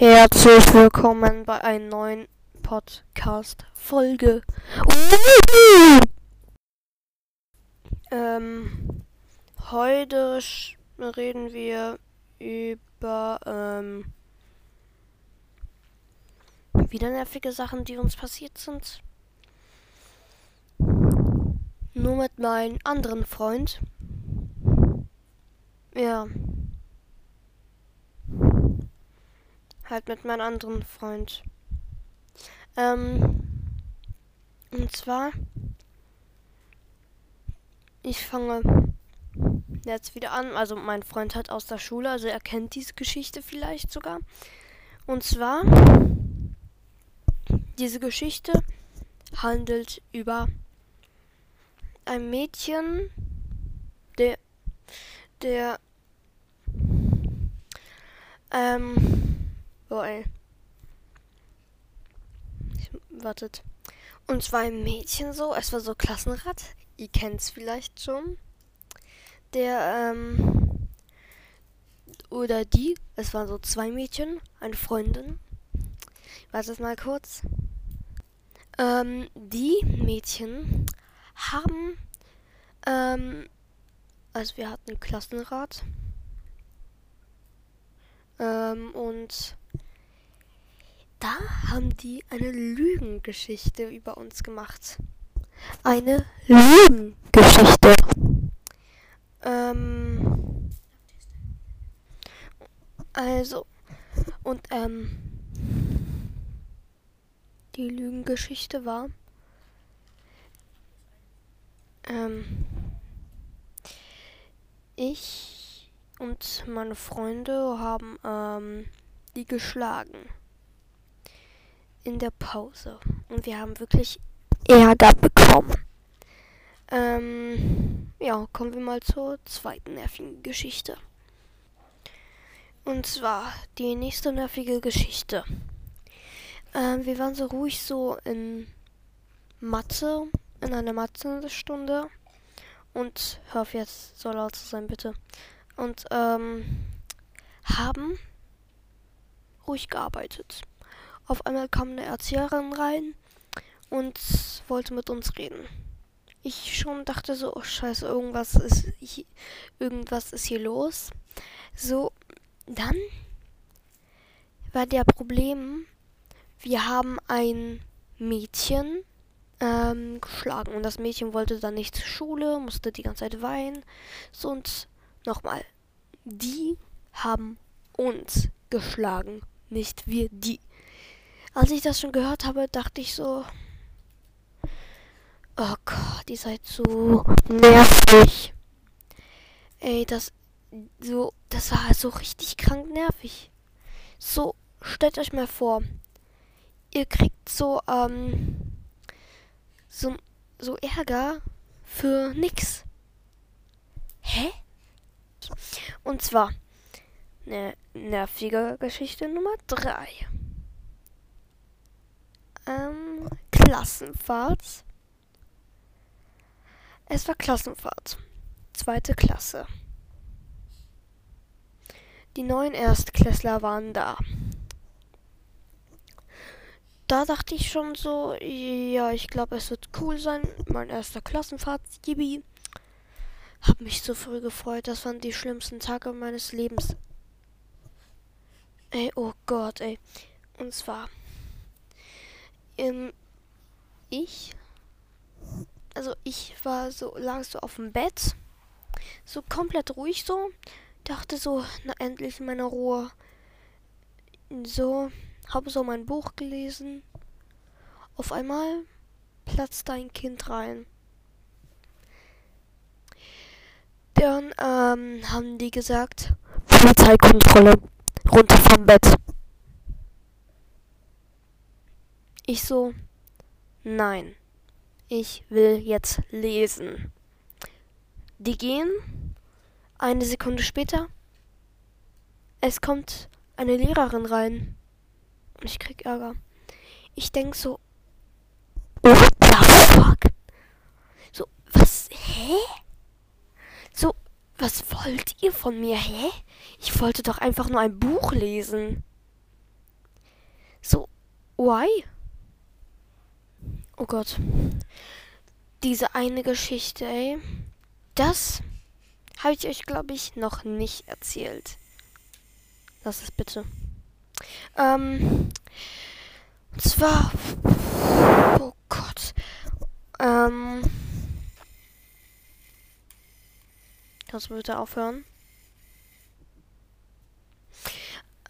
Herzlich willkommen bei einer neuen Podcast-Folge. Ähm, heute reden wir über ähm, wieder nervige Sachen, die uns passiert sind. Nur mit meinem anderen Freund. Ja. Halt mit meinem anderen Freund. Ähm. Und zwar. Ich fange jetzt wieder an. Also mein Freund hat aus der Schule, also er kennt diese Geschichte vielleicht sogar. Und zwar. Diese Geschichte handelt über ein Mädchen, der, der, ähm, boah, ey. Ich, wartet. Und zwar ein Mädchen so, es war so Klassenrat, ihr kennt's vielleicht schon. Der, ähm, oder die, es waren so zwei Mädchen, eine Freundin. Wartet mal kurz. Ähm, die Mädchen haben, ähm, also wir hatten Klassenrat. Ähm, und da haben die eine Lügengeschichte über uns gemacht. Eine Lügengeschichte. Ähm, also, und, ähm, die Lügengeschichte war, ähm, ich und meine Freunde haben ähm, die geschlagen in der Pause und wir haben wirklich Ärger bekommen. Ähm, ja, kommen wir mal zur zweiten nervigen Geschichte. Und zwar die nächste nervige Geschichte. Ähm, wir waren so ruhig so in Mathe, in einer Mathe-Stunde. Und hör auf jetzt, so laut zu sein, bitte. Und ähm, haben ruhig gearbeitet. Auf einmal kam eine Erzieherin rein und wollte mit uns reden. Ich schon dachte so, oh scheiße, irgendwas ist hier, irgendwas ist hier los. So, dann war der Problem, wir haben ein Mädchen ähm, geschlagen und das Mädchen wollte dann nicht zur Schule, musste die ganze Zeit weinen. So und nochmal, die haben uns geschlagen, nicht wir die. Als ich das schon gehört habe, dachte ich so, oh Gott, ihr seid so nervig. Ey, das so, das war so richtig krank nervig. So, stellt euch mal vor, ihr kriegt so, ähm, so, so Ärger für nix. Hä? Und zwar eine nervige Geschichte Nummer 3. Ähm, Klassenfahrt. Es war Klassenfahrt. Zweite Klasse. Die neuen Erstklässler waren da da dachte ich schon so, ja, ich glaube, es wird cool sein. Mein erster Klassenfahrt, Yibi. Hab mich so früh gefreut. Das waren die schlimmsten Tage meines Lebens. Ey, oh Gott, ey. Und zwar, ähm, ich, also ich war so, lag so auf dem Bett, so komplett ruhig so, dachte so, na endlich in meiner Ruhe. So, habe so mein Buch gelesen. Auf einmal platzt ein Kind rein. Dann ähm, haben die gesagt, Polizeikontrolle, runter vom Bett. Ich so, nein, ich will jetzt lesen. Die gehen, eine Sekunde später, es kommt eine Lehrerin rein. Und ich krieg Ärger. Ich denk so, what the fuck? So, was, hä? So, was wollt ihr von mir, hä? Ich wollte doch einfach nur ein Buch lesen. So, why? Oh Gott. Diese eine Geschichte, ey. Das habe ich euch, glaube ich, noch nicht erzählt. Lass es bitte. Ähm. Und zwar. Oh Gott. Ähm. Kannst du bitte aufhören?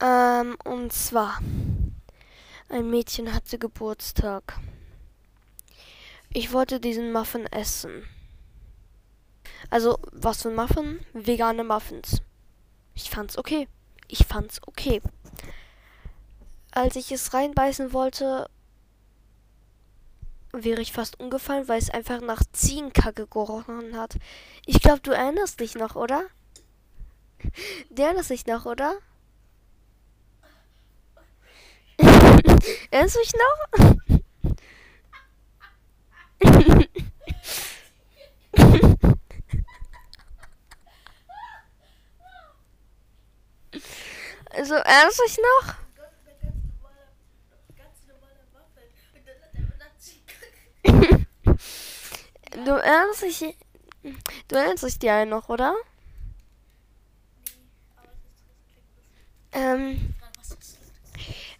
Ähm, und zwar. Ein Mädchen hatte Geburtstag. Ich wollte diesen Muffin essen. Also, was für ein Muffin? Vegane Muffins. Ich fand's okay. Ich fand's okay. Als ich es reinbeißen wollte, wäre ich fast umgefallen, weil es einfach nach Ziegenkacke gerochen hat. Ich glaube, du erinnerst dich noch, oder? Du erinnerst dich noch, oder? erinnerst du dich noch? also, dich noch? Du erinnerst dich. Du erinnerst dich ja noch, oder? Ähm.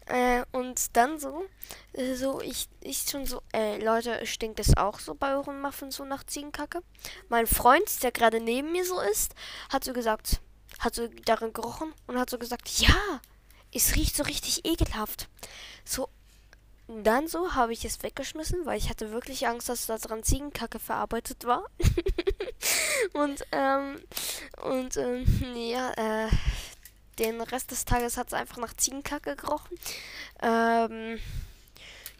Äh, und dann so, äh, so, ich, ich schon so, äh, Leute, stinkt es auch so bei euren Muffins so nach Ziegenkacke? Mein Freund, der gerade neben mir so ist, hat so gesagt, hat so darin gerochen und hat so gesagt, ja, es riecht so richtig ekelhaft. So, dann so habe ich es weggeschmissen, weil ich hatte wirklich Angst, dass da dran Ziegenkacke verarbeitet war. und, ähm, und, ähm, ja, äh, den Rest des Tages hat es einfach nach Ziegenkacke gerochen. Ähm,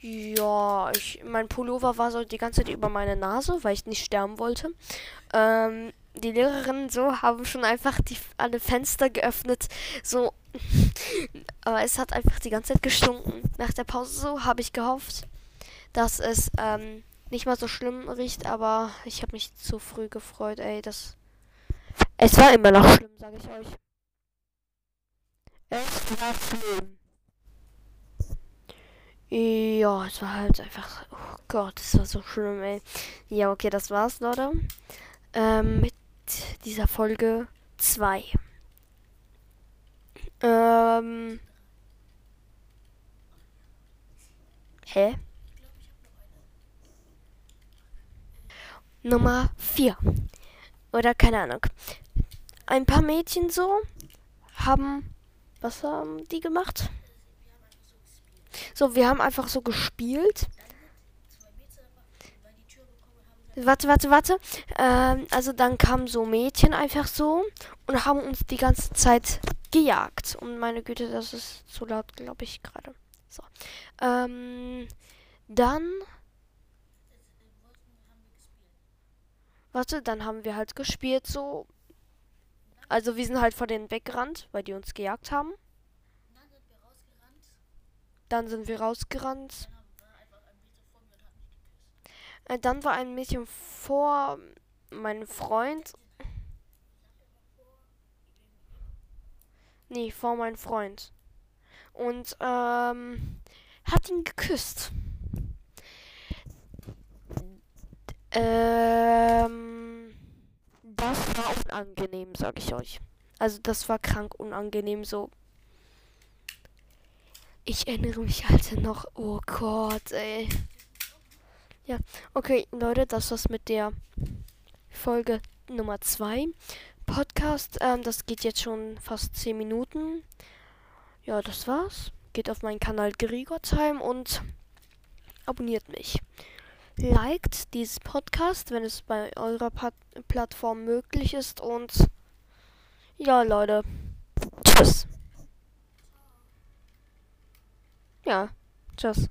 ja, ich, mein Pullover war so die ganze Zeit über meine Nase, weil ich nicht sterben wollte. Ähm, die Lehrerinnen so haben schon einfach die alle Fenster geöffnet, so aber es hat einfach die ganze Zeit gestunken. Nach der Pause so habe ich gehofft, dass es ähm, nicht mal so schlimm riecht, aber ich habe mich zu früh gefreut, ey, das es war immer noch schlimm, sage ich euch. Es war schlimm. Ja, es war halt einfach. Oh Gott, es war so schlimm, ey. Ja, okay, das war's, Leute. Ähm, mit dieser Folge 2. Ähm. Hä? Nummer 4. Oder keine Ahnung. Ein paar Mädchen so haben. Was haben die gemacht? So, wir haben einfach so gespielt. Warte, warte, warte. Ähm, also dann kamen so Mädchen einfach so und haben uns die ganze Zeit gejagt. Und meine Güte, das ist zu laut, glaube ich, gerade. So. Ähm, dann. Warte, dann haben wir halt gespielt so. Also wir sind halt vor denen weggerannt, weil die uns gejagt haben. Dann sind wir rausgerannt. Äh, dann war ein Mädchen vor meinem Freund. Nee, vor meinem Freund. Und ähm, hat ihn geküsst. Ähm, das war unangenehm, sag ich euch. Also das war krank unangenehm so. Ich erinnere mich halt noch. Oh Gott, ey. Ja, okay, Leute, das war's mit der Folge Nummer 2. Podcast. Ähm, das geht jetzt schon fast 10 Minuten. Ja, das war's. Geht auf meinen Kanal Gregor und abonniert mich. Liked dieses Podcast, wenn es bei eurer Pat Plattform möglich ist. Und ja, Leute. Tschüss. Ja, tschüss.